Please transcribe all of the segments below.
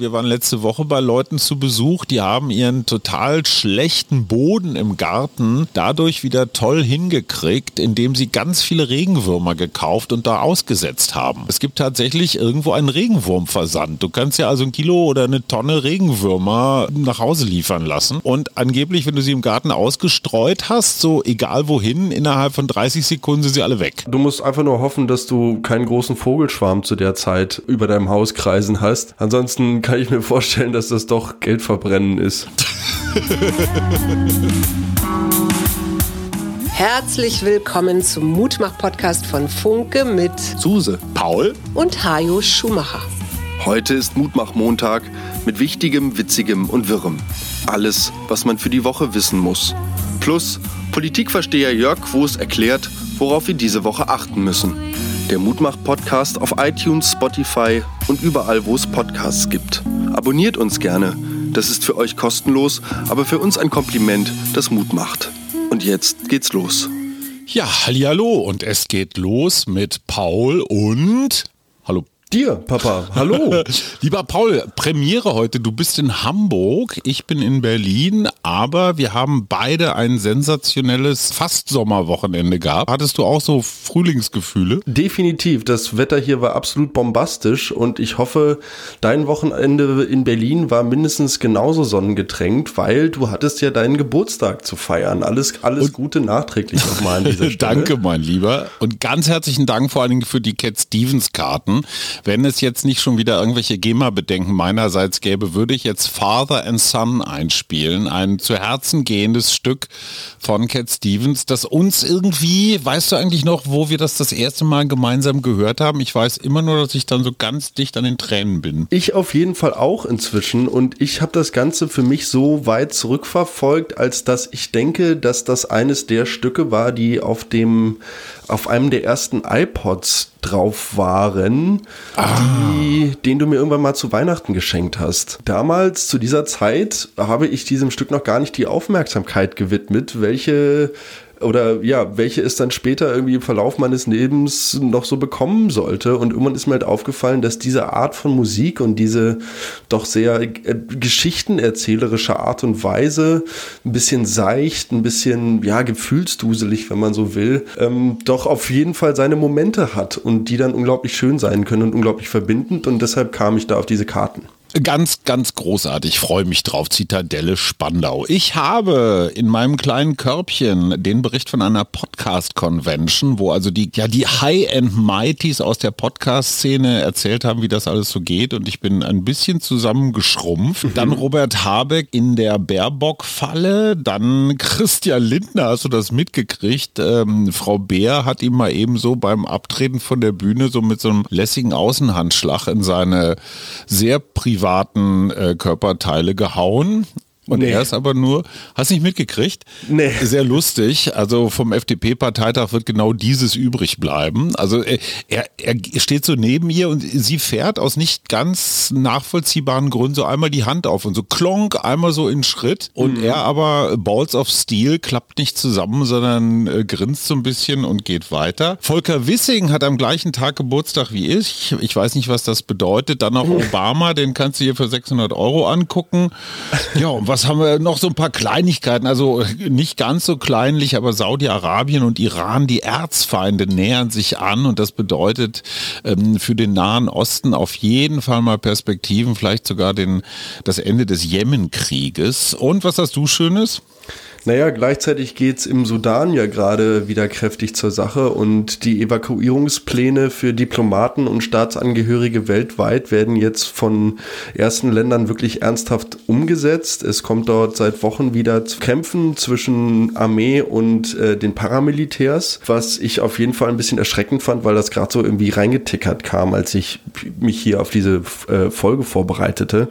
Wir waren letzte Woche bei Leuten zu Besuch, die haben ihren total schlechten Boden im Garten dadurch wieder toll hingekriegt, indem sie ganz viele Regenwürmer gekauft und da ausgesetzt haben. Es gibt tatsächlich irgendwo einen Regenwurmversand. Du kannst ja also ein Kilo oder eine Tonne Regenwürmer nach Hause liefern lassen und angeblich, wenn du sie im Garten ausgestreut hast, so egal wohin, innerhalb von 30 Sekunden sind sie alle weg. Du musst einfach nur hoffen, dass du keinen großen Vogelschwarm zu der Zeit über deinem Haus kreisen hast. Ansonsten kann ich mir vorstellen, dass das doch Geldverbrennen ist. Herzlich willkommen zum Mutmach-Podcast von Funke mit Suse, Paul und Hajo Schumacher. Heute ist Mutmach-Montag mit Wichtigem, Witzigem und Wirrem. Alles, was man für die Woche wissen muss. Plus Politikversteher Jörg Quos erklärt, worauf wir diese Woche achten müssen. Der Mutmach-Podcast auf iTunes, Spotify und überall, wo es Podcasts gibt. Abonniert uns gerne. Das ist für euch kostenlos, aber für uns ein Kompliment, das Mut macht. Und jetzt geht's los. Ja, hallo und es geht los mit Paul und Hallo Dir, Papa. Hallo. Lieber Paul, Premiere heute. Du bist in Hamburg, ich bin in Berlin, aber wir haben beide ein sensationelles Fast-Sommerwochenende gehabt. Hattest du auch so Frühlingsgefühle? Definitiv. Das Wetter hier war absolut bombastisch und ich hoffe, dein Wochenende in Berlin war mindestens genauso sonnengetränkt, weil du hattest ja deinen Geburtstag zu feiern. Alles, alles und Gute nachträglich nochmal an dieser Stelle. Danke, mein Lieber. Und ganz herzlichen Dank vor allen Dingen für die Cat Stevens Karten. Wenn es jetzt nicht schon wieder irgendwelche GEMA-Bedenken meinerseits gäbe, würde ich jetzt Father and Son einspielen. Ein zu Herzen gehendes Stück von Cat Stevens, das uns irgendwie, weißt du eigentlich noch, wo wir das das erste Mal gemeinsam gehört haben? Ich weiß immer nur, dass ich dann so ganz dicht an den Tränen bin. Ich auf jeden Fall auch inzwischen und ich habe das Ganze für mich so weit zurückverfolgt, als dass ich denke, dass das eines der Stücke war, die auf dem auf einem der ersten iPods drauf waren, ah. die, den du mir irgendwann mal zu Weihnachten geschenkt hast. Damals, zu dieser Zeit, habe ich diesem Stück noch gar nicht die Aufmerksamkeit gewidmet, welche oder ja, welche es dann später irgendwie im Verlauf meines Lebens noch so bekommen sollte. Und irgendwann ist mir halt aufgefallen, dass diese Art von Musik und diese doch sehr äh, geschichtenerzählerische Art und Weise, ein bisschen seicht, ein bisschen, ja, gefühlsduselig, wenn man so will, ähm, doch auf jeden Fall seine Momente hat und die dann unglaublich schön sein können und unglaublich verbindend. Und deshalb kam ich da auf diese Karten. Ganz, ganz großartig. Freue mich drauf. Zitadelle Spandau. Ich habe in meinem kleinen Körbchen den Bericht von einer Podcast-Convention, wo also die, ja, die High-End-Mighties aus der Podcast-Szene erzählt haben, wie das alles so geht. Und ich bin ein bisschen zusammengeschrumpft. Mhm. Dann Robert Habeck in der Baerbock-Falle. Dann Christian Lindner. Hast du das mitgekriegt? Ähm, Frau Beer hat ihm mal eben so beim Abtreten von der Bühne so mit so einem lässigen Außenhandschlag in seine sehr private privaten äh, Körperteile gehauen. Und nee. er ist aber nur, hast nicht mitgekriegt? Nee. Sehr lustig. Also vom FDP-Parteitag wird genau dieses übrig bleiben. Also er, er steht so neben ihr und sie fährt aus nicht ganz nachvollziehbaren Gründen so einmal die Hand auf und so klonk, einmal so in Schritt. Und mhm. er aber Balls of Steel klappt nicht zusammen, sondern äh, grinst so ein bisschen und geht weiter. Volker Wissing hat am gleichen Tag Geburtstag wie ich. Ich weiß nicht, was das bedeutet. Dann noch Obama, den kannst du hier für 600 Euro angucken. Ja, und was was haben wir noch so ein paar Kleinigkeiten? Also nicht ganz so kleinlich, aber Saudi-Arabien und Iran, die Erzfeinde nähern sich an und das bedeutet ähm, für den Nahen Osten auf jeden Fall mal Perspektiven, vielleicht sogar den, das Ende des Jemenkrieges. Und was hast du Schönes? Naja, gleichzeitig geht's im Sudan ja gerade wieder kräftig zur Sache und die Evakuierungspläne für Diplomaten und Staatsangehörige weltweit werden jetzt von ersten Ländern wirklich ernsthaft umgesetzt. Es kommt dort seit Wochen wieder zu Kämpfen zwischen Armee und äh, den Paramilitärs, was ich auf jeden Fall ein bisschen erschreckend fand, weil das gerade so irgendwie reingetickert kam, als ich mich hier auf diese äh, Folge vorbereitete.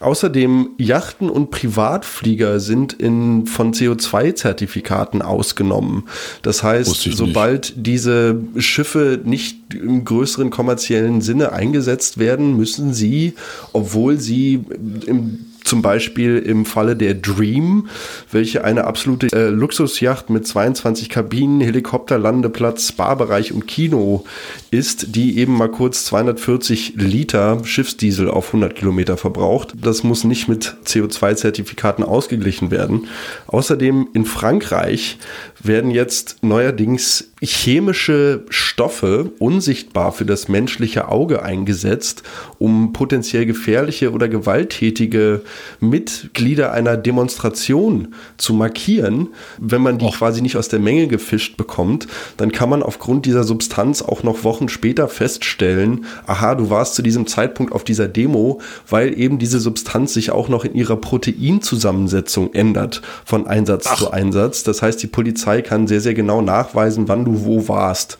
Außerdem Yachten und Privatflieger sind in von CO2-Zertifikaten ausgenommen. Das heißt, sobald nicht. diese Schiffe nicht im größeren kommerziellen Sinne eingesetzt werden, müssen sie, obwohl sie im Zum Beispiel im Falle der Dream, welche eine absolute äh, Luxusjacht mit 22 Kabinen, Helikopterlandeplatz, Spa-Bereich und Kino ist, die eben mal kurz 240 Liter Schiffsdiesel auf 100 Kilometer verbraucht. Das muss nicht mit CO2-Zertifikaten ausgeglichen werden. Außerdem in Frankreich werden jetzt neuerdings chemische Stoffe unsichtbar für das menschliche Auge eingesetzt, um potenziell gefährliche oder gewalttätige Mitglieder einer Demonstration zu markieren. Wenn man die Och. quasi nicht aus der Menge gefischt bekommt, dann kann man aufgrund dieser Substanz auch noch Wochen später feststellen, aha, du warst zu diesem Zeitpunkt auf dieser Demo, weil eben diese Substanz sich auch noch in ihrer Proteinzusammensetzung ändert von Einsatz Ach. zu Einsatz. Das heißt, die Polizei kann sehr, sehr genau nachweisen, wann du wo warst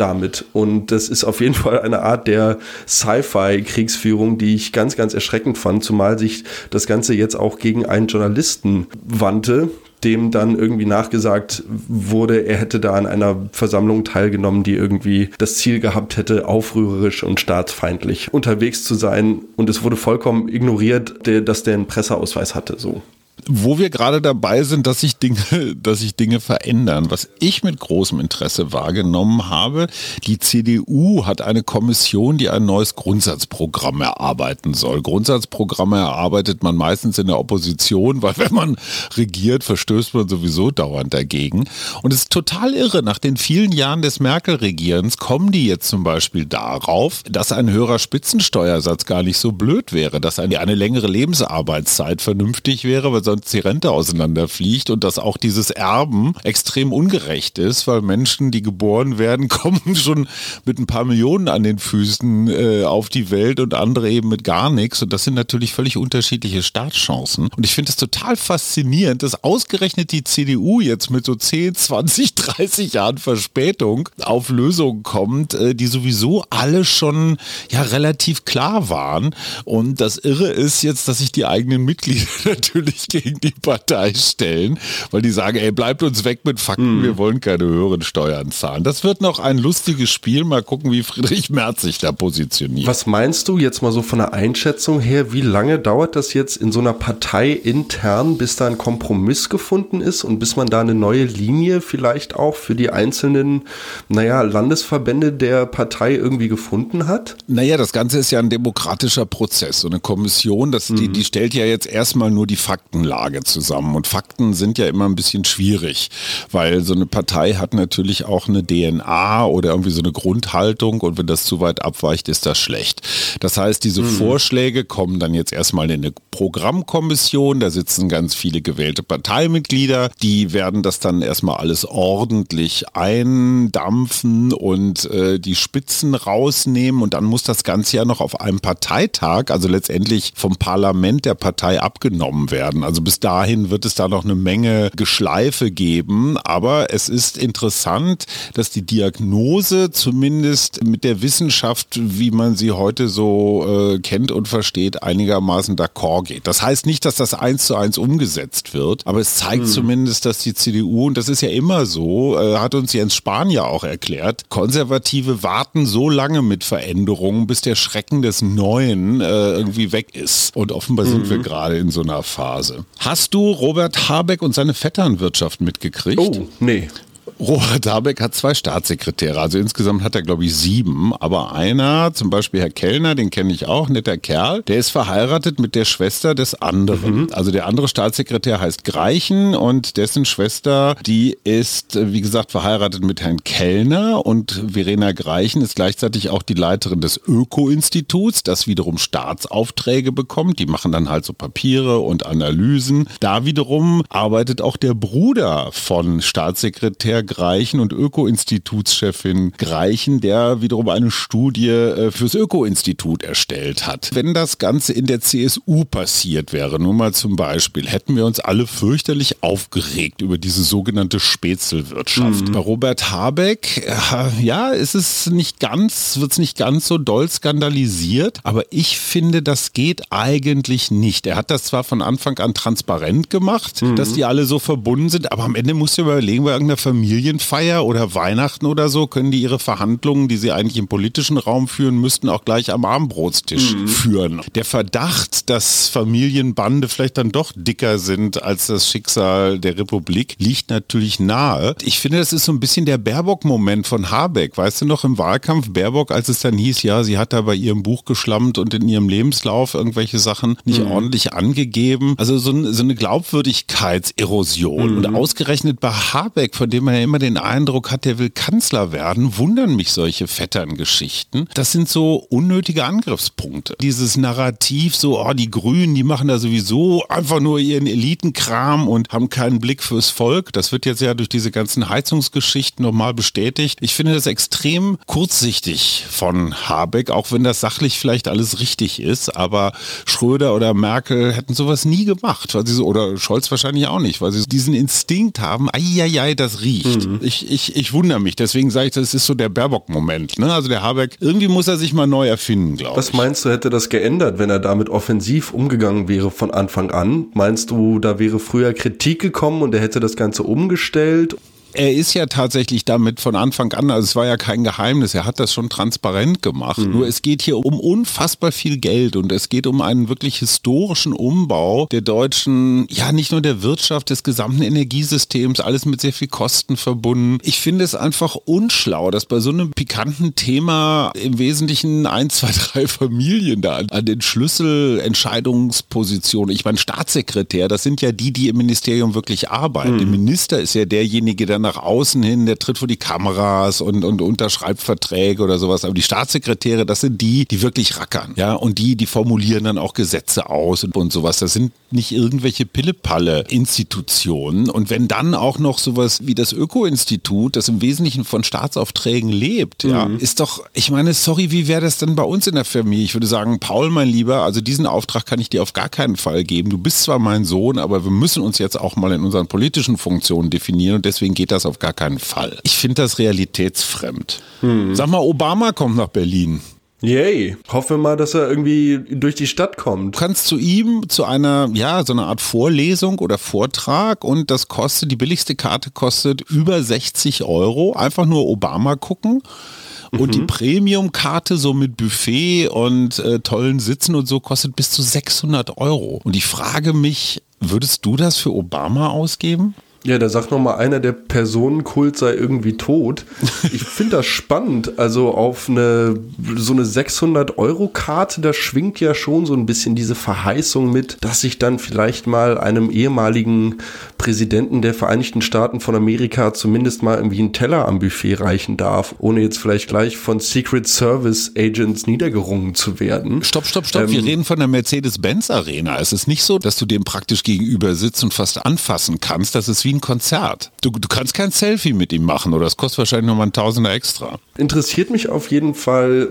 damit. Und das ist auf jeden Fall eine Art der Sci-Fi-Kriegsführung, die ich ganz, ganz erschreckend fand, zumal sich das Ganze jetzt auch gegen einen Journalisten wandte, dem dann irgendwie nachgesagt wurde, er hätte da an einer Versammlung teilgenommen, die irgendwie das Ziel gehabt hätte, aufrührerisch und staatsfeindlich unterwegs zu sein. Und es wurde vollkommen ignoriert, dass der einen Presseausweis hatte, so wo wir gerade dabei sind, dass sich Dinge, dass sich Dinge verändern. Was ich mit großem Interesse wahrgenommen habe, die CDU hat eine Kommission, die ein neues Grundsatzprogramm erarbeiten soll. Grundsatzprogramme erarbeitet man meistens in der Opposition, weil wenn man regiert, verstößt man sowieso dauernd dagegen. Und es ist total irre. Nach den vielen Jahren des Merkel-Regierens kommen die jetzt zum Beispiel darauf, dass ein höherer Spitzensteuersatz gar nicht so blöd wäre, dass eine, eine längere Lebensarbeitszeit vernünftig wäre, weil sonst die Rente auseinanderfliegt und dass auch dieses Erben extrem ungerecht ist, weil Menschen, die geboren werden, kommen schon mit ein paar Millionen an den Füßen äh, auf die Welt und andere eben mit gar nichts. Und das sind natürlich völlig unterschiedliche Startchancen. Und ich finde es total faszinierend, dass ausgerechnet die CDU jetzt mit so 10, 20, 30 Jahren Verspätung auf Lösungen kommt, äh, die sowieso alle schon ja relativ klar waren. Und das Irre ist jetzt, dass sich die eigenen Mitglieder natürlich gegen die Partei stellen, weil die sagen, ey, bleibt uns weg mit Fakten, mm. wir wollen keine höheren Steuern zahlen. Das wird noch ein lustiges Spiel. Mal gucken, wie Friedrich Merz sich da positioniert. Was meinst du jetzt mal so von der Einschätzung her, wie lange dauert das jetzt in so einer Partei intern, bis da ein Kompromiss gefunden ist und bis man da eine neue Linie vielleicht auch für die einzelnen, naja, Landesverbände der Partei irgendwie gefunden hat? Naja, das Ganze ist ja ein demokratischer Prozess. So eine Kommission, das, mhm. die, die stellt ja jetzt erstmal nur die Fakten Faktenlage zusammen. Und Fakten sind ja immer ein bisschen schwierig, weil so eine Partei hat natürlich auch eine DNA oder irgendwie so eine Grundhaltung und wenn das zu weit abweicht, ist das schlecht. Das heißt, diese mhm. Vorschläge kommen dann jetzt erstmal in eine Programmkommission, da sitzen ganz viele gewählte Parteimitglieder, die werden das dann erstmal alles ordentlich eindampfen und äh, die Spitzen rausnehmen und dann muss das Ganze ja noch auf einem Parteitag, also letztendlich vom Parlament der Partei abgenommen werden. Also bis dahin wird es da noch eine Menge Geschleife geben, aber es ist interessant, dass die Diagnose zumindest mit der Wissenschaft, wie man sie heute so äh, kennt und versteht, einigermaßen d'accord geht. Das heißt nicht, dass das eins zu eins umgesetzt wird, aber es zeigt hm. zumindest, dass die CDU, und das ist ja immer so, äh, hat uns Jens Spahn ja auch erklärt, Konservative warten so lange mit Veränderungen, bis der Schrecken des Neuen äh, irgendwie weg ist. Und offenbar mhm. sind wir gerade in so einer Phase. Hast du Robert Habeck und seine Vetternwirtschaft mitgekriegt? Oh, nee. Robert Habeck hat zwei Staatssekretäre, also insgesamt hat er, glaube ich, sieben. Aber einer, zum Beispiel Herr Kellner, den kenne ich auch, netter Kerl, der ist verheiratet mit der Schwester des anderen. Mhm. Also der andere Staatssekretär heißt Greichen und dessen Schwester, die ist, wie gesagt, verheiratet mit Herrn Kellner und Verena Greichen ist gleichzeitig auch die Leiterin des Öko-Instituts, das wiederum Staatsaufträge bekommt. Die machen dann halt so Papiere und Analysen. Da wiederum arbeitet auch der Bruder von Staatssekretär Greichen und Öko-Institutschefin Greichen, der wiederum eine Studie äh, fürs Öko-Institut erstellt hat. Wenn das Ganze in der CSU passiert wäre, nur mal zum Beispiel, hätten wir uns alle fürchterlich aufgeregt über diese sogenannte Spätzelwirtschaft. Mhm. Bei Robert Habeck, äh, ja, ist es nicht ganz, wird es nicht ganz so doll skandalisiert, aber ich finde, das geht eigentlich nicht. Er hat das zwar von Anfang an transparent gemacht, mhm. dass die alle so verbunden sind, aber am Ende musst du überlegen, bei irgendeiner Familie Familienfeier oder Weihnachten oder so, können die ihre Verhandlungen, die sie eigentlich im politischen Raum führen müssten, auch gleich am Abendbrotstisch mhm. führen. Der Verdacht, dass Familienbande vielleicht dann doch dicker sind als das Schicksal der Republik, liegt natürlich nahe. Ich finde, das ist so ein bisschen der Baerbock-Moment von Habeck. Weißt du noch im Wahlkampf Baerbock, als es dann hieß, ja, sie hat da bei ihrem Buch geschlammt und in ihrem Lebenslauf irgendwelche Sachen nicht mhm. ordentlich angegeben. Also so, so eine Glaubwürdigkeitserosion. Mhm. Und ausgerechnet bei Habeck, von dem man ja immer den Eindruck hat, der will Kanzler werden, wundern mich solche Vetterngeschichten. Das sind so unnötige Angriffspunkte. Dieses Narrativ, so, oh, die Grünen, die machen da sowieso einfach nur ihren Elitenkram und haben keinen Blick fürs Volk. Das wird jetzt ja durch diese ganzen Heizungsgeschichten nochmal bestätigt. Ich finde das extrem kurzsichtig von Habeck, auch wenn das sachlich vielleicht alles richtig ist. Aber Schröder oder Merkel hätten sowas nie gemacht, weil sie so, oder Scholz wahrscheinlich auch nicht, weil sie diesen Instinkt haben, ai, das riecht. Mhm. Ich, ich, ich wundere mich. Deswegen sage ich, das ist so der Baerbock-Moment. Ne? Also der Habeck, irgendwie muss er sich mal neu erfinden, glaube ich. Was meinst du, hätte das geändert, wenn er damit offensiv umgegangen wäre von Anfang an? Meinst du, da wäre früher Kritik gekommen und er hätte das Ganze umgestellt? Er ist ja tatsächlich damit von Anfang an, also es war ja kein Geheimnis, er hat das schon transparent gemacht. Mhm. Nur es geht hier um unfassbar viel Geld und es geht um einen wirklich historischen Umbau der deutschen, ja nicht nur der Wirtschaft, des gesamten Energiesystems, alles mit sehr viel Kosten verbunden. Ich finde es einfach unschlau, dass bei so einem pikanten Thema im Wesentlichen ein, zwei, drei Familien da an den Schlüsselentscheidungspositionen, ich meine Staatssekretär, das sind ja die, die im Ministerium wirklich arbeiten. Mhm. Der Minister ist ja derjenige, der nach außen hin, der tritt vor die Kameras und, und unterschreibt Verträge oder sowas. Aber die Staatssekretäre, das sind die, die wirklich rackern. Ja, und die, die formulieren dann auch Gesetze aus und, und sowas. Das sind nicht irgendwelche Pillepalle-Institutionen. Und wenn dann auch noch sowas wie das Öko-Institut, das im Wesentlichen von Staatsaufträgen lebt, mhm. ja, ist doch, ich meine, sorry, wie wäre das denn bei uns in der Familie? Ich würde sagen, Paul, mein Lieber, also diesen Auftrag kann ich dir auf gar keinen Fall geben. Du bist zwar mein Sohn, aber wir müssen uns jetzt auch mal in unseren politischen Funktionen definieren und deswegen geht das auf gar keinen Fall. Ich finde das realitätsfremd. Hm. Sag mal, Obama kommt nach Berlin. Yay. Hoffen wir mal, dass er irgendwie durch die Stadt kommt. Du kannst zu ihm zu einer, ja, so einer Art Vorlesung oder Vortrag und das kostet, die billigste Karte kostet über 60 Euro. Einfach nur Obama gucken. Und mhm. die Premium-Karte so mit Buffet und äh, tollen Sitzen und so kostet bis zu 600 Euro. Und ich frage mich, würdest du das für Obama ausgeben? Ja, da sagt nochmal einer, der Personenkult sei irgendwie tot. Ich finde das spannend. Also auf eine, so eine 600-Euro-Karte, da schwingt ja schon so ein bisschen diese Verheißung mit, dass ich dann vielleicht mal einem ehemaligen Präsidenten der Vereinigten Staaten von Amerika zumindest mal irgendwie einen Teller am Buffet reichen darf, ohne jetzt vielleicht gleich von Secret Service Agents niedergerungen zu werden. Stopp, stopp, stopp. Ähm, Wir reden von der Mercedes-Benz Arena. Es ist nicht so, dass du dem praktisch gegenüber sitzt und fast anfassen kannst. Das ist wie ein Konzert. Du, du kannst kein Selfie mit ihm machen oder es kostet wahrscheinlich nochmal ein Tausender extra. Interessiert mich auf jeden Fall,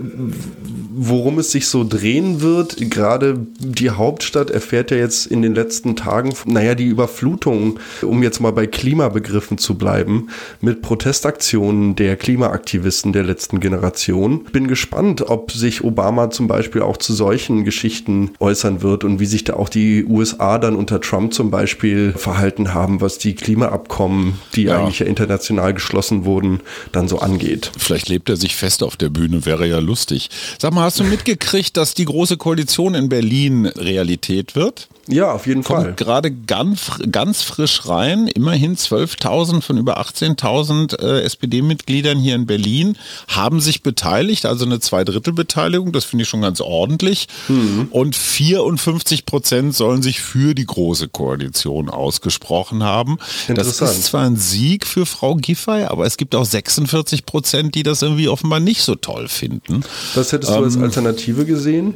worum es sich so drehen wird. Gerade die Hauptstadt erfährt ja jetzt in den letzten Tagen, naja, die Überflutung, um jetzt mal bei Klimabegriffen zu bleiben, mit Protestaktionen der Klimaaktivisten der letzten Generation. Bin gespannt, ob sich Obama zum Beispiel auch zu solchen Geschichten äußern wird und wie sich da auch die USA dann unter Trump zum Beispiel verhalten haben, was die Klimaabkommen, die ja. eigentlich ja international geschlossen wurden, dann so angeht. Vielleicht lebt er sich fest auf der Bühne, wäre ja lustig. Sag mal, hast du mitgekriegt, dass die Große Koalition in Berlin Realität wird? Ja, auf jeden Kommt Fall. gerade ganz, ganz frisch rein. Immerhin 12.000 von über 18.000 äh, SPD-Mitgliedern hier in Berlin haben sich beteiligt, also eine Zweidrittelbeteiligung. Das finde ich schon ganz ordentlich. Mhm. Und 54 Prozent sollen sich für die Große Koalition ausgesprochen haben. Das ist zwar ein Sieg für Frau Giffey, aber es gibt auch 46 Prozent, die das irgendwie offenbar nicht so toll finden. Was hättest du ähm, als Alternative gesehen?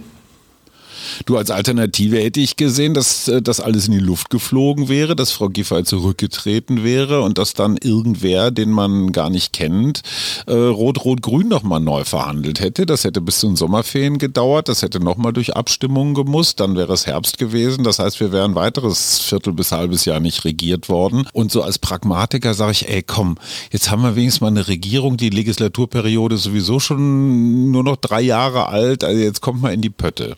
Du als Alternative hätte ich gesehen, dass äh, das alles in die Luft geflogen wäre, dass Frau Giffey zurückgetreten wäre und dass dann irgendwer, den man gar nicht kennt, äh, Rot-Rot-Grün nochmal neu verhandelt hätte. Das hätte bis zu den Sommerferien gedauert, das hätte nochmal durch Abstimmungen gemusst, dann wäre es Herbst gewesen. Das heißt, wir wären weiteres Viertel bis halbes Jahr nicht regiert worden. Und so als Pragmatiker sage ich, ey komm, jetzt haben wir wenigstens mal eine Regierung, die Legislaturperiode sowieso schon nur noch drei Jahre alt, also jetzt kommt mal in die Pötte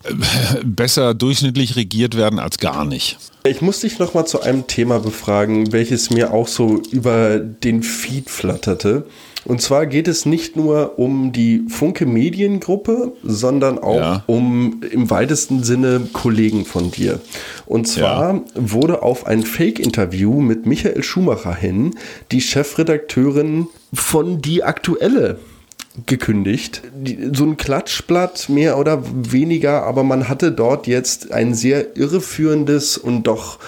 besser durchschnittlich regiert werden als gar nicht. Ich muss dich noch mal zu einem Thema befragen, welches mir auch so über den Feed flatterte. Und zwar geht es nicht nur um die Funke Mediengruppe, sondern auch ja. um im weitesten Sinne Kollegen von dir. Und zwar ja. wurde auf ein Fake-Interview mit Michael Schumacher hin die Chefredakteurin von Die Aktuelle gekündigt. So ein Klatschblatt mehr oder weniger, aber man hatte dort jetzt ein sehr irreführendes und doch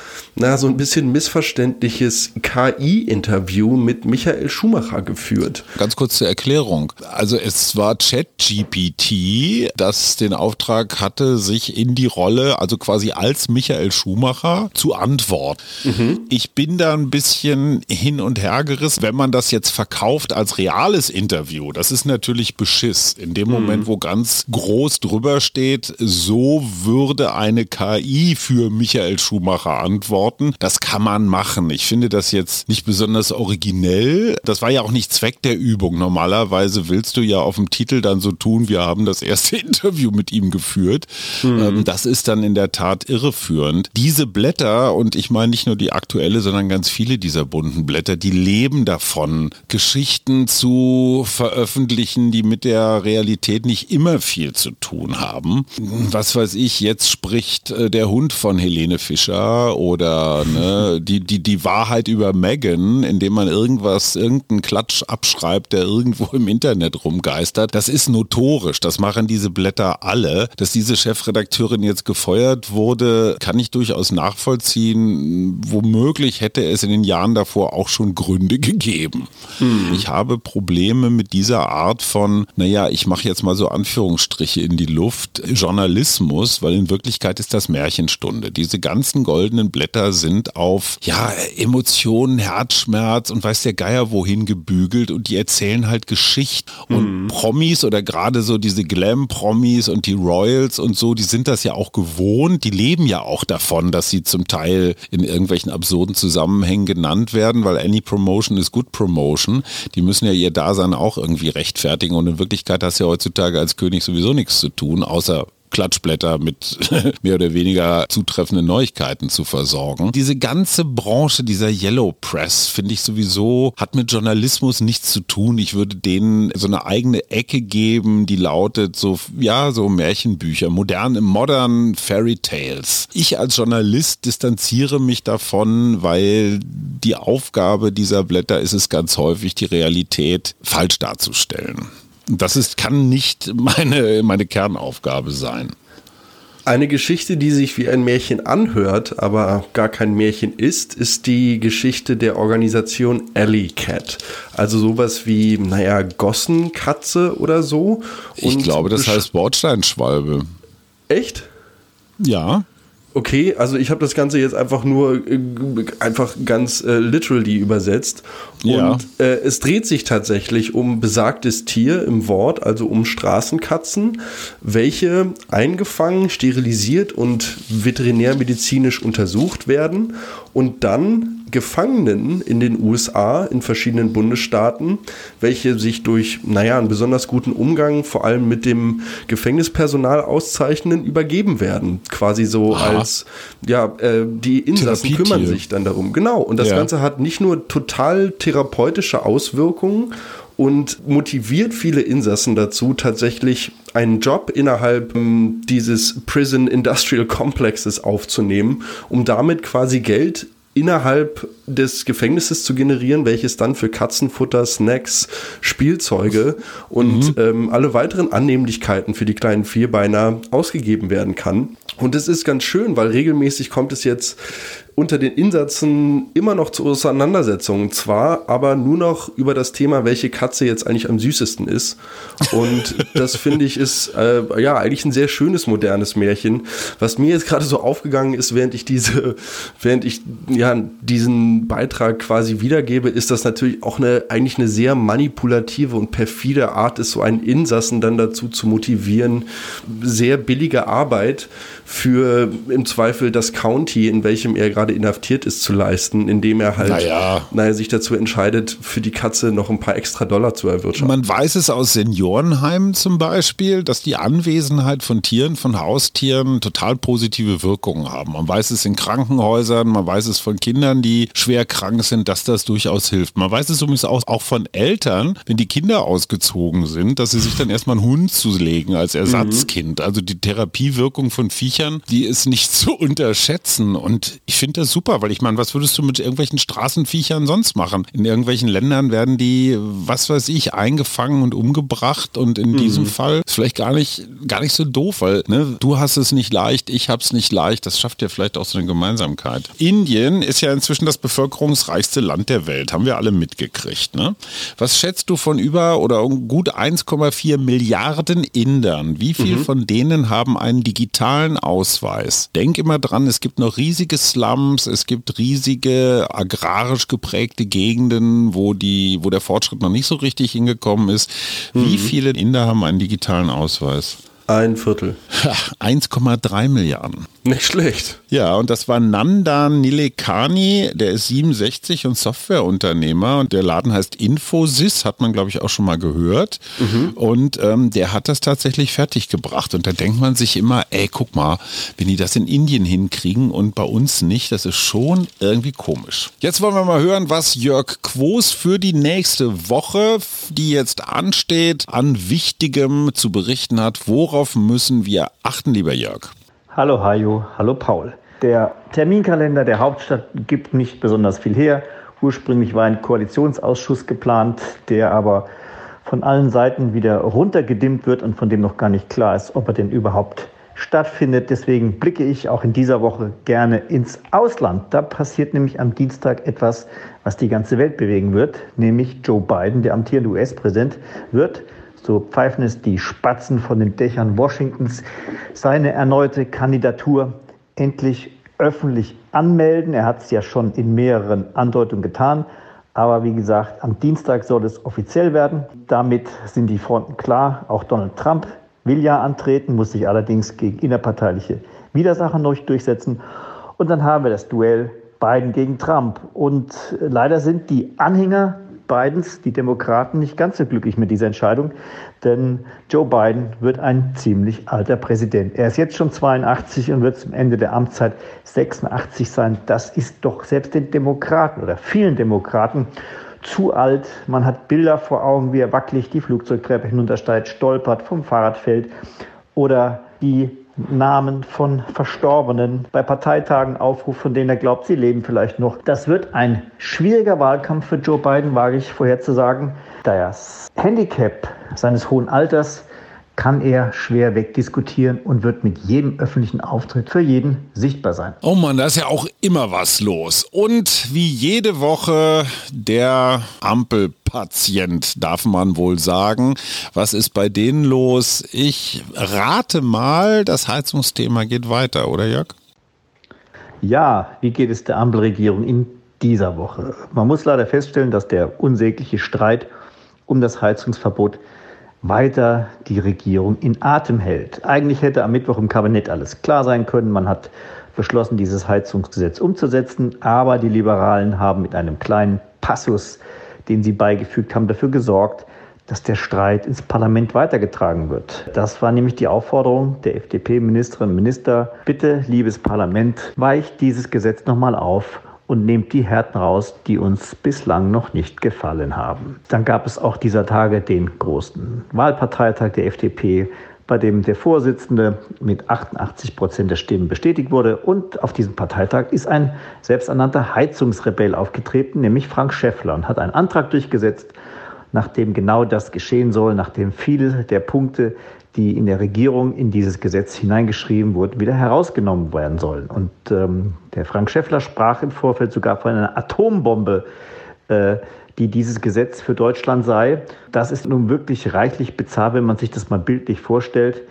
na, so ein bisschen missverständliches KI-Interview mit Michael Schumacher geführt. Ganz kurz zur Erklärung. Also es war ChatGPT, das den Auftrag hatte, sich in die Rolle, also quasi als Michael Schumacher, zu antworten. Mhm. Ich bin da ein bisschen hin und her gerissen. Wenn man das jetzt verkauft als reales Interview, das ist natürlich Beschiss. In dem Moment, mhm. wo ganz groß drüber steht, so würde eine KI für Michael Schumacher antworten Worten. Das kann man machen. Ich finde das jetzt nicht besonders originell. Das war ja auch nicht Zweck der Übung. Normalerweise willst du ja auf dem Titel dann so tun, wir haben das erste Interview mit ihm geführt. Mhm. Das ist dann in der Tat irreführend. Diese Blätter, und ich meine nicht nur die aktuelle, sondern ganz viele dieser bunten Blätter, die leben davon, Geschichten zu veröffentlichen, die mit der Realität nicht immer viel zu tun haben. Was weiß ich, jetzt spricht äh, der Hund von Helene Fischer oder ne, die, die, die Wahrheit über Megan, indem man irgendwas, irgendeinen Klatsch abschreibt, der irgendwo im Internet rumgeistert, das ist notorisch. Das machen diese Blätter alle. Dass diese Chefredakteurin jetzt gefeuert wurde, kann ich durchaus nachvollziehen. Womöglich hätte es in den Jahren davor auch schon Gründe gegeben. Hm. Ich habe Probleme mit dieser Art von, naja, ich mache jetzt mal so Anführungsstriche in die Luft, Journalismus, weil in Wirklichkeit ist das Märchenstunde. Diese ganzen goldenen Blätter sind auf ja, Emotionen, Herzschmerz und weiß der Geier wohin gebügelt und die erzählen halt Geschichten. Und mhm. Promis oder gerade so diese Glam-Promis und die Royals und so, die sind das ja auch gewohnt. Die leben ja auch davon, dass sie zum Teil in irgendwelchen absurden Zusammenhängen genannt werden, weil any promotion is good promotion. Die müssen ja ihr Dasein auch irgendwie rechtfertigen. Und in Wirklichkeit hast du ja heutzutage als König sowieso nichts zu tun, außer Klatschblätter mit mehr oder weniger zutreffenden Neuigkeiten zu versorgen. Diese ganze Branche dieser Yellow Press finde ich sowieso hat mit Journalismus nichts zu tun. Ich würde denen so eine eigene Ecke geben, die lautet so, ja, so Märchenbücher, modern, modern Fairy Tales. Ich als Journalist distanziere mich davon, weil die Aufgabe dieser Blätter ist es ganz häufig, die Realität falsch darzustellen. Das ist, kann nicht meine, meine Kernaufgabe sein. Eine Geschichte, die sich wie ein Märchen anhört, aber gar kein Märchen ist, ist die Geschichte der Organisation Alley Cat. Also sowas wie, naja, Gossenkatze oder so. Und ich glaube, das heißt Bordsteinschwalbe. Echt? Ja. Okay, also ich habe das Ganze jetzt einfach nur äh, einfach ganz äh, literally übersetzt. Ja. Und äh, es dreht sich tatsächlich um besagtes Tier im Wort, also um Straßenkatzen, welche eingefangen, sterilisiert und veterinärmedizinisch untersucht werden und dann Gefangenen in den USA, in verschiedenen Bundesstaaten, welche sich durch, naja, einen besonders guten Umgang vor allem mit dem Gefängnispersonal auszeichnen, übergeben werden. Quasi so Aha. als, ja, äh, die Insassen kümmern sich dann darum. Genau. Und das ja. Ganze hat nicht nur total therapeutische Auswirkungen und motiviert viele Insassen dazu, tatsächlich einen Job innerhalb ähm, dieses Prison Industrial Complexes aufzunehmen, um damit quasi Geld innerhalb des Gefängnisses zu generieren, welches dann für Katzenfutter, Snacks, Spielzeuge und mhm. ähm, alle weiteren Annehmlichkeiten für die kleinen Vierbeiner ausgegeben werden kann. Und es ist ganz schön, weil regelmäßig kommt es jetzt unter den Insatzen immer noch zu Auseinandersetzungen. Zwar, aber nur noch über das Thema, welche Katze jetzt eigentlich am süßesten ist. Und das finde ich ist äh, ja eigentlich ein sehr schönes modernes Märchen. Was mir jetzt gerade so aufgegangen ist, während ich diese, während ich ja diesen Beitrag quasi wiedergebe, ist das natürlich auch eine eigentlich eine sehr manipulative und perfide Art ist, so einen Insassen dann dazu zu motivieren, sehr billige Arbeit für im Zweifel das County, in welchem er gerade inhaftiert ist, zu leisten, indem er halt naja. naja, sich dazu entscheidet, für die Katze noch ein paar extra Dollar zu erwirtschaften. Man weiß es aus Seniorenheimen zum Beispiel, dass die Anwesenheit von Tieren, von Haustieren total positive Wirkungen haben. Man weiß es in Krankenhäusern, man weiß es von Kindern, die schwer krank sind, dass das durchaus hilft. Man weiß es übrigens auch, auch von Eltern, wenn die Kinder ausgezogen sind, dass sie sich dann erstmal einen Hund zulegen als Ersatzkind. Also die Therapiewirkung von Viechern, die ist nicht zu unterschätzen. Und ich finde das super, weil ich meine, was würdest du mit irgendwelchen Straßenviechern sonst machen? In irgendwelchen Ländern werden die, was weiß ich, eingefangen und umgebracht. Und in mhm. diesem Fall ist vielleicht gar nicht, gar nicht so doof, weil ne, du hast es nicht leicht, ich habe es nicht leicht. Das schafft ja vielleicht auch so eine Gemeinsamkeit. Indien ist ja inzwischen das bevölkerungsreichste Land der Welt, haben wir alle mitgekriegt. Ne? Was schätzt du von über oder gut 1,4 Milliarden Indern? Wie viel mhm. von denen haben einen digitalen Ausweis? Denk immer dran, es gibt noch riesige Slums, es gibt riesige agrarisch geprägte Gegenden, wo die, wo der Fortschritt noch nicht so richtig hingekommen ist. Wie mhm. viele Inder haben einen digitalen Ausweis? Ein Viertel. 1,3 Milliarden. Nicht schlecht. Ja, und das war Nandan Nilekani, der ist 67 und Softwareunternehmer und der Laden heißt Infosys, hat man glaube ich auch schon mal gehört. Mhm. Und ähm, der hat das tatsächlich fertiggebracht. Und da denkt man sich immer, ey, guck mal, wenn die das in Indien hinkriegen und bei uns nicht, das ist schon irgendwie komisch. Jetzt wollen wir mal hören, was Jörg Quos für die nächste Woche, die jetzt ansteht, an Wichtigem zu berichten hat. Worauf müssen wir achten, lieber Jörg? Hallo Hajo, hallo Paul. Der Terminkalender der Hauptstadt gibt nicht besonders viel her. Ursprünglich war ein Koalitionsausschuss geplant, der aber von allen Seiten wieder runtergedimmt wird und von dem noch gar nicht klar ist, ob er denn überhaupt stattfindet. Deswegen blicke ich auch in dieser Woche gerne ins Ausland. Da passiert nämlich am Dienstag etwas, was die ganze Welt bewegen wird, nämlich Joe Biden, der amtierende US-Präsident, wird so pfeifen es die Spatzen von den Dächern Washingtons, seine erneute Kandidatur endlich öffentlich anmelden. Er hat es ja schon in mehreren Andeutungen getan. Aber wie gesagt, am Dienstag soll es offiziell werden. Damit sind die Fronten klar. Auch Donald Trump will ja antreten, muss sich allerdings gegen innerparteiliche Widersacher durchsetzen. Und dann haben wir das Duell Biden gegen Trump. Und leider sind die Anhänger Bidens, die Demokraten, nicht ganz so glücklich mit dieser Entscheidung, denn Joe Biden wird ein ziemlich alter Präsident. Er ist jetzt schon 82 und wird zum Ende der Amtszeit 86 sein. Das ist doch selbst den Demokraten oder vielen Demokraten zu alt. Man hat Bilder vor Augen, wie er wackelig die Flugzeugtreppe hinuntersteigt, stolpert, vom Fahrrad fällt oder die Namen von Verstorbenen bei Parteitagen aufruft, von denen er glaubt, sie leben vielleicht noch. Das wird ein schwieriger Wahlkampf für Joe Biden, wage ich vorherzusagen. Das Handicap seines hohen Alters kann er schwer wegdiskutieren und wird mit jedem öffentlichen Auftritt für jeden sichtbar sein. Oh Mann, da ist ja auch immer was los. Und wie jede Woche der Ampelpatient, darf man wohl sagen. Was ist bei denen los? Ich rate mal, das Heizungsthema geht weiter, oder Jörg? Ja, wie geht es der Ampelregierung in dieser Woche? Man muss leider feststellen, dass der unsägliche Streit um das Heizungsverbot weiter die Regierung in Atem hält. Eigentlich hätte am Mittwoch im Kabinett alles klar sein können. Man hat beschlossen, dieses Heizungsgesetz umzusetzen, aber die Liberalen haben mit einem kleinen Passus, den sie beigefügt haben, dafür gesorgt, dass der Streit ins Parlament weitergetragen wird. Das war nämlich die Aufforderung der FDP-Ministerinnen und Minister. Bitte, liebes Parlament, weicht dieses Gesetz nochmal auf und nehmt die Härten raus, die uns bislang noch nicht gefallen haben. Dann gab es auch dieser Tage den großen Wahlparteitag der FDP, bei dem der Vorsitzende mit 88 Prozent der Stimmen bestätigt wurde. Und auf diesem Parteitag ist ein selbsternannter Heizungsrebell aufgetreten, nämlich Frank Schäffler, und hat einen Antrag durchgesetzt, nachdem genau das geschehen soll, nachdem viele der Punkte, die in der Regierung in dieses Gesetz hineingeschrieben wurden, wieder herausgenommen werden sollen. Und ähm, der Frank Schäffler sprach im Vorfeld sogar von einer Atombombe, äh, die dieses Gesetz für Deutschland sei. Das ist nun wirklich reichlich bizarr, wenn man sich das mal bildlich vorstellt.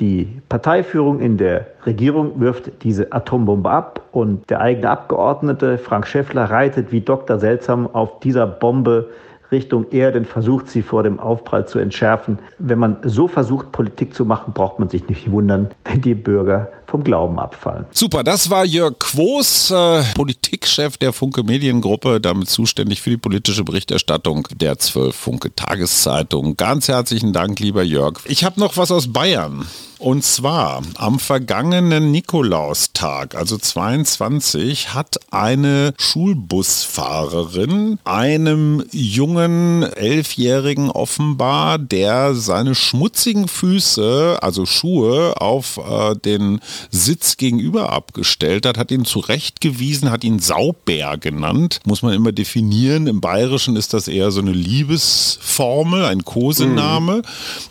Die Parteiführung in der Regierung wirft diese Atombombe ab und der eigene Abgeordnete Frank Schäffler reitet wie Dr. Seltsam auf dieser Bombe Richtung Erden, versucht sie vor dem Aufprall zu entschärfen. Wenn man so versucht, Politik zu machen, braucht man sich nicht wundern, wenn die Bürger vom Glauben abfallen. Super, das war Jörg Quos, äh, Politikchef der Funke Mediengruppe, damit zuständig für die politische Berichterstattung der 12 Funke Tageszeitung. Ganz herzlichen Dank, lieber Jörg. Ich habe noch was aus Bayern. Und zwar am vergangenen Nikolaustag, also 22, hat eine Schulbusfahrerin einem jungen Elfjährigen offenbar, der seine schmutzigen Füße, also Schuhe, auf äh, den Sitz gegenüber abgestellt hat, hat ihn zurechtgewiesen, hat ihn Saubär genannt. Muss man immer definieren. Im Bayerischen ist das eher so eine Liebesformel, ein Kosename.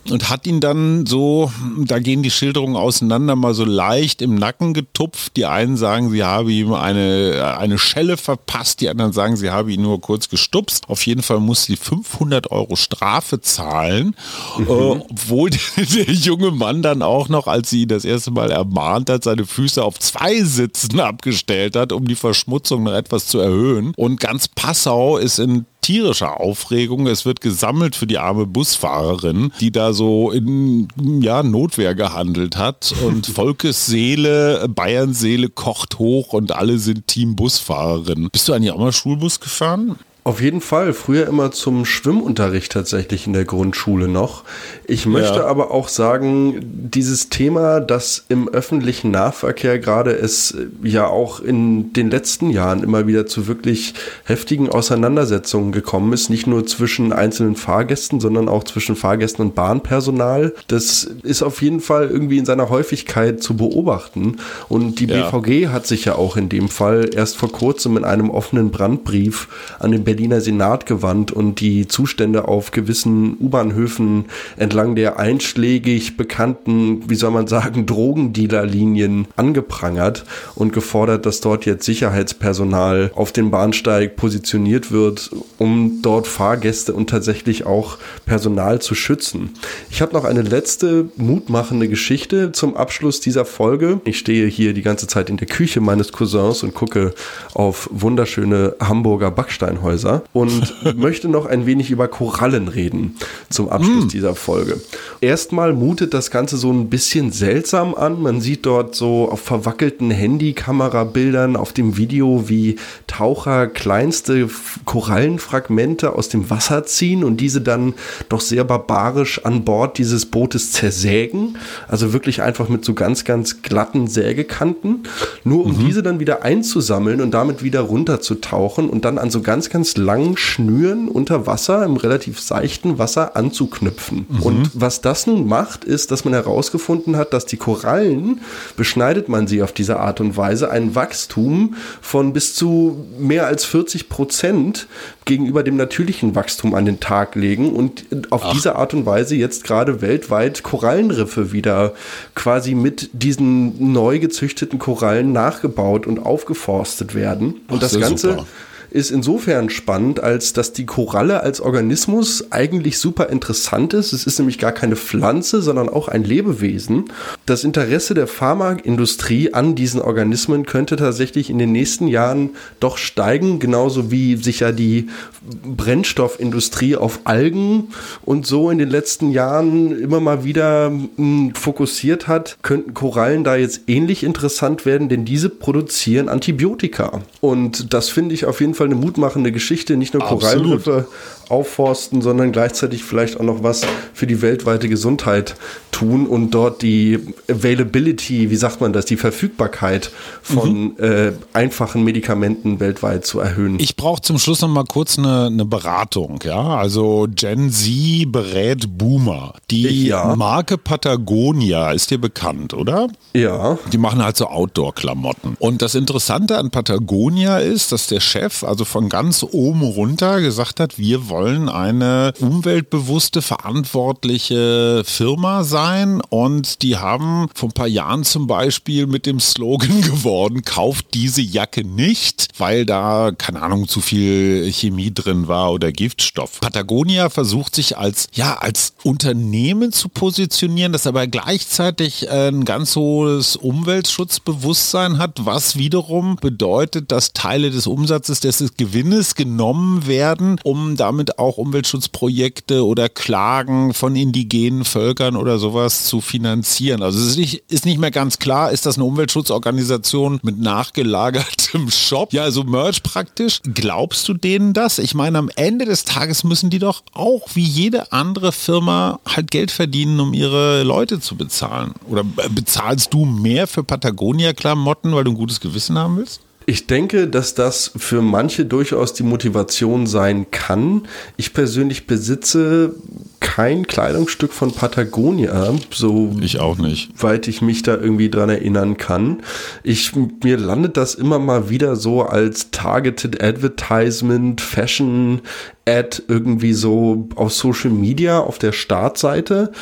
Mhm. Und hat ihn dann so, da gehen die Schilderungen auseinander, mal so leicht im Nacken getupft. Die einen sagen, sie habe ihm eine, eine Schelle verpasst, die anderen sagen, sie habe ihn nur kurz gestupst. Auf jeden Fall muss sie 500 Euro Strafe zahlen, mhm. äh, obwohl der junge Mann dann auch noch, als sie ihn das erste Mal ermahnt, hat, seine Füße auf zwei Sitzen abgestellt hat, um die Verschmutzung noch etwas zu erhöhen. Und ganz Passau ist in tierischer Aufregung. Es wird gesammelt für die arme Busfahrerin, die da so in ja, Notwehr gehandelt hat. Und Volkes Seele, Bayerns Seele kocht hoch und alle sind Team Busfahrerin. Bist du eigentlich auch mal Schulbus gefahren? Auf jeden Fall. Früher immer zum Schwimmunterricht tatsächlich in der Grundschule noch. Ich möchte ja. aber auch sagen, dieses Thema, das im öffentlichen Nahverkehr gerade es äh, ja auch in den letzten Jahren immer wieder zu wirklich heftigen Auseinandersetzungen gekommen ist, nicht nur zwischen einzelnen Fahrgästen, sondern auch zwischen Fahrgästen und Bahnpersonal. Das ist auf jeden Fall irgendwie in seiner Häufigkeit zu beobachten. Und die ja. BVG hat sich ja auch in dem Fall erst vor kurzem in einem offenen Brandbrief an den Berliner Senat gewandt und die Zustände auf gewissen U-Bahnhöfen entlang der einschlägig bekannten, wie soll man sagen, Drogendealerlinien angeprangert und gefordert, dass dort jetzt Sicherheitspersonal auf den Bahnsteig positioniert wird, um dort Fahrgäste und tatsächlich auch Personal zu schützen. Ich habe noch eine letzte mutmachende Geschichte zum Abschluss dieser Folge. Ich stehe hier die ganze Zeit in der Küche meines Cousins und gucke auf wunderschöne Hamburger Backsteinhäuser Häuser und möchte noch ein wenig über Korallen reden zum Abschluss mm. dieser Folge. Erstmal mutet das Ganze so ein bisschen seltsam an. Man sieht dort so auf verwackelten Handykamerabildern auf dem Video, wie Taucher kleinste Korallenfragmente aus dem Wasser ziehen und diese dann doch sehr barbarisch an Bord dieses Bootes zersägen. Also wirklich einfach mit so ganz, ganz glatten Sägekanten. Nur um mhm. diese dann wieder einzusammeln und damit wieder runterzutauchen und dann an so ganz, ganz langen Schnüren unter Wasser, im relativ seichten Wasser anzuknüpfen. Mhm. Und was das nun macht, ist, dass man herausgefunden hat, dass die Korallen, beschneidet man sie auf diese Art und Weise, ein Wachstum von bis zu mehr als 40 Prozent gegenüber dem natürlichen Wachstum an den Tag legen und auf Ach. diese Art und Weise jetzt gerade weltweit Korallenriffe wieder quasi mit diesen neu gezüchteten Korallen nachgebaut und aufgeforstet werden. Und Ach, das Ganze super ist insofern spannend, als dass die Koralle als Organismus eigentlich super interessant ist. Es ist nämlich gar keine Pflanze, sondern auch ein Lebewesen. Das Interesse der Pharmaindustrie an diesen Organismen könnte tatsächlich in den nächsten Jahren doch steigen, genauso wie sich ja die Brennstoffindustrie auf Algen und so in den letzten Jahren immer mal wieder hm, fokussiert hat, könnten Korallen da jetzt ähnlich interessant werden, denn diese produzieren Antibiotika. Und das finde ich auf jeden Fall Fall eine mutmachende Geschichte, nicht nur Korallenriffe aufforsten, sondern gleichzeitig vielleicht auch noch was für die weltweite Gesundheit tun und dort die Availability, wie sagt man das, die Verfügbarkeit von mhm. äh, einfachen Medikamenten weltweit zu erhöhen. Ich brauche zum Schluss noch mal kurz eine, eine Beratung. Ja, also Gen Z berät Boomer. Die ja. Marke Patagonia ist dir bekannt, oder? Ja. Die machen halt so Outdoor-Klamotten. Und das Interessante an Patagonia ist, dass der Chef also von ganz oben runter gesagt hat, wir wollen eine umweltbewusste, verantwortliche Firma sein. Und die haben vor ein paar Jahren zum Beispiel mit dem Slogan geworden, kauft diese Jacke nicht, weil da, keine Ahnung, zu viel Chemie drin war oder Giftstoff. Patagonia versucht sich als, ja, als Unternehmen zu positionieren, das aber gleichzeitig ein ganz hohes Umweltschutzbewusstsein hat, was wiederum bedeutet, dass Teile des Umsatzes des Gewinnes genommen werden, um damit auch Umweltschutzprojekte oder Klagen von indigenen Völkern oder sowas zu finanzieren. Also es ist nicht, ist nicht mehr ganz klar, ist das eine Umweltschutzorganisation mit nachgelagertem Shop? Ja, also Merch praktisch. Glaubst du denen das? Ich meine, am Ende des Tages müssen die doch auch wie jede andere Firma halt Geld verdienen, um ihre Leute zu bezahlen. Oder bezahlst du mehr für Patagonia-Klamotten, weil du ein gutes Gewissen haben willst? Ich denke, dass das für manche durchaus die Motivation sein kann. Ich persönlich besitze kein Kleidungsstück von Patagonia, so ich auch nicht, weit ich mich da irgendwie dran erinnern kann. Ich mir landet das immer mal wieder so als targeted Advertisement, Fashion Ad irgendwie so auf Social Media auf der Startseite.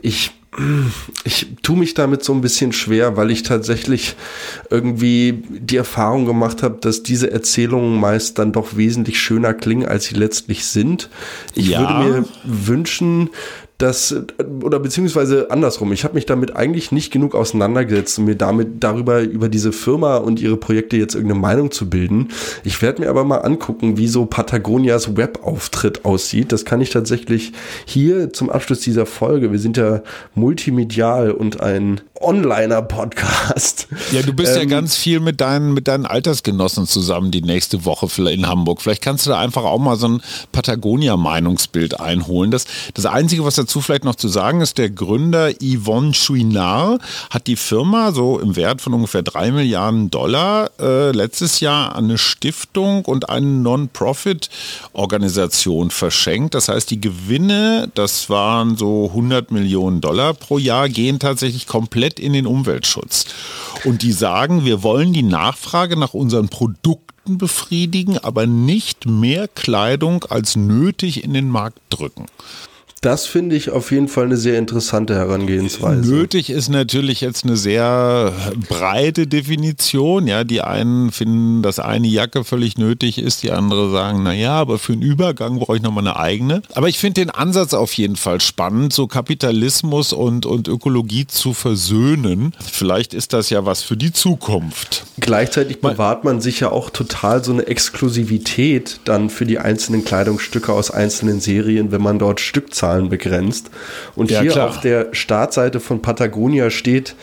Ich ich tue mich damit so ein bisschen schwer, weil ich tatsächlich irgendwie die Erfahrung gemacht habe, dass diese Erzählungen meist dann doch wesentlich schöner klingen, als sie letztlich sind. Ich ja. würde mir wünschen, dass, oder beziehungsweise andersrum, ich habe mich damit eigentlich nicht genug auseinandergesetzt, um mir damit darüber, über diese Firma und ihre Projekte jetzt irgendeine Meinung zu bilden. Ich werde mir aber mal angucken, wie so Patagonias Webauftritt aussieht. Das kann ich tatsächlich hier zum Abschluss dieser Folge. Wir sind ja multimedial und ein Onliner-Podcast. Ja, du bist ähm, ja ganz viel mit deinen, mit deinen Altersgenossen zusammen die nächste Woche in Hamburg. Vielleicht kannst du da einfach auch mal so ein Patagonia-Meinungsbild einholen. Das, das Einzige, was dazu vielleicht noch zu sagen ist, der Gründer Yvonne Chouinard hat die Firma so im Wert von ungefähr drei Milliarden Dollar äh, letztes Jahr an eine Stiftung und eine Non-Profit-Organisation verschenkt. Das heißt, die Gewinne, das waren so 100 Millionen Dollar pro Jahr, gehen tatsächlich komplett komplett in den Umweltschutz. Und die sagen, wir wollen die Nachfrage nach unseren Produkten befriedigen, aber nicht mehr Kleidung als nötig in den Markt drücken. Das finde ich auf jeden Fall eine sehr interessante Herangehensweise. Nötig ist natürlich jetzt eine sehr breite Definition. Ja, die einen finden, dass eine Jacke völlig nötig ist, die anderen sagen, na ja, aber für einen Übergang brauche ich nochmal eine eigene. Aber ich finde den Ansatz auf jeden Fall spannend, so Kapitalismus und, und Ökologie zu versöhnen. Vielleicht ist das ja was für die Zukunft. Gleichzeitig bewahrt man sich ja auch total so eine Exklusivität dann für die einzelnen Kleidungsstücke aus einzelnen Serien, wenn man dort Stückzahlen Stückzahlen begrenzt. Und ja, hier klar. auf der Startseite von Patagonia steht,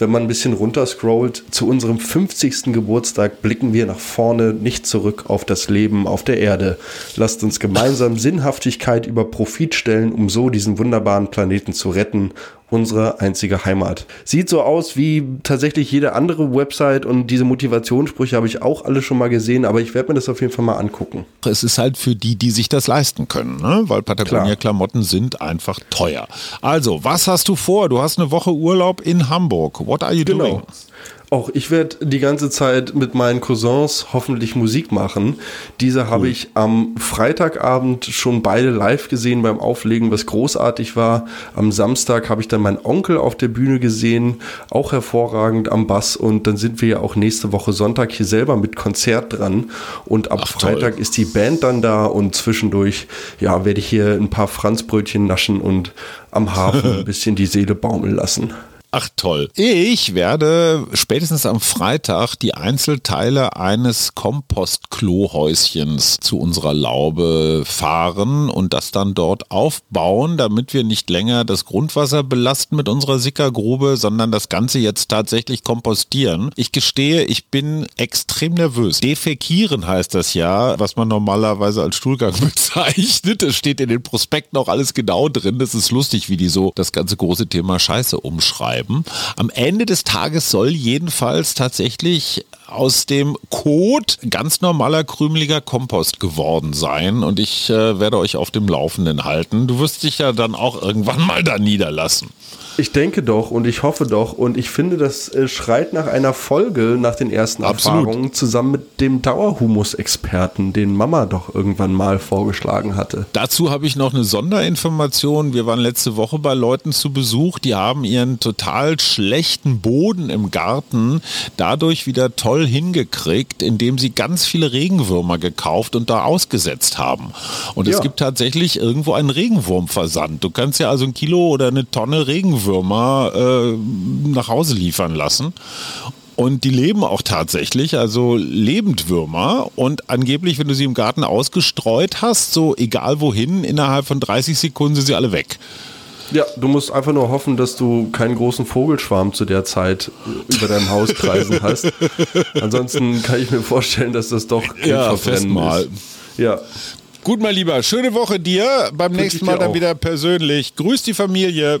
wenn man ein bisschen runterscrollt, zu unserem 50. Geburtstag blicken wir nach vorne, nicht zurück auf das Leben auf der Erde. Lasst uns gemeinsam Sinnhaftigkeit über Profit stellen, um so diesen wunderbaren Planeten zu retten unsere einzige Heimat. Sieht so aus wie tatsächlich jede andere Website und diese Motivationssprüche habe ich auch alle schon mal gesehen, aber ich werde mir das auf jeden Fall mal angucken. Es ist halt für die, die sich das leisten können, ne? weil Patagonia-Klamotten sind einfach teuer. Also, was hast du vor? Du hast eine Woche Urlaub in Hamburg. What are you genau. doing? Auch ich werde die ganze Zeit mit meinen Cousins hoffentlich Musik machen. Diese cool. habe ich am Freitagabend schon beide live gesehen beim Auflegen, was großartig war. Am Samstag habe ich dann meinen Onkel auf der Bühne gesehen, auch hervorragend am Bass. Und dann sind wir ja auch nächste Woche Sonntag hier selber mit Konzert dran. Und ab Ach, Freitag toll. ist die Band dann da und zwischendurch, ja, werde ich hier ein paar Franzbrötchen naschen und am Hafen ein bisschen die Seele baumeln lassen. Ach toll. Ich werde spätestens am Freitag die Einzelteile eines Kompostklohäuschens zu unserer Laube fahren und das dann dort aufbauen, damit wir nicht länger das Grundwasser belasten mit unserer Sickergrube, sondern das Ganze jetzt tatsächlich kompostieren. Ich gestehe, ich bin extrem nervös. Defekieren heißt das ja, was man normalerweise als Stuhlgang bezeichnet. Das steht in den Prospekten auch alles genau drin. Das ist lustig, wie die so das ganze große Thema Scheiße umschreiben bleiben. Am Ende des Tages soll jedenfalls tatsächlich aus dem Kot ganz normaler krümeliger Kompost geworden sein und ich äh, werde euch auf dem Laufenden halten. Du wirst dich ja dann auch irgendwann mal da niederlassen. Ich denke doch und ich hoffe doch und ich finde, das äh, schreit nach einer Folge nach den ersten Absolut. Erfahrungen zusammen mit dem Dauerhumus-Experten, den Mama doch irgendwann mal vorgeschlagen hatte. Dazu habe ich noch eine Sonderinformation. Wir waren letzte Woche bei Leuten zu Besuch, die haben ihren total schlechten Boden im Garten dadurch wieder toll hingekriegt, indem sie ganz viele Regenwürmer gekauft und da ausgesetzt haben. Und ja. es gibt tatsächlich irgendwo einen Regenwurmversand. Du kannst ja also ein Kilo oder eine Tonne Regenwürmer äh, nach Hause liefern lassen. und die leben auch tatsächlich, also Lebendwürmer. Und angeblich, wenn du sie im Garten ausgestreut hast, so egal wohin, innerhalb von 30 Sekunden sind sie alle weg. Ja, du musst einfach nur hoffen, dass du keinen großen Vogelschwarm zu der Zeit über deinem Haus kreisen hast. Ansonsten kann ich mir vorstellen, dass das doch ja, fest mal. Ist. Ja. Gut, mein Lieber, schöne Woche dir. Beim Wünsch nächsten Mal dann auch. wieder persönlich. Grüß die Familie.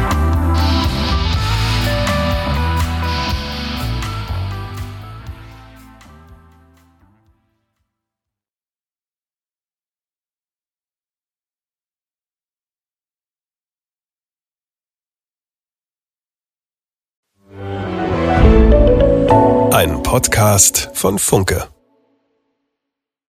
Podcast von Funke.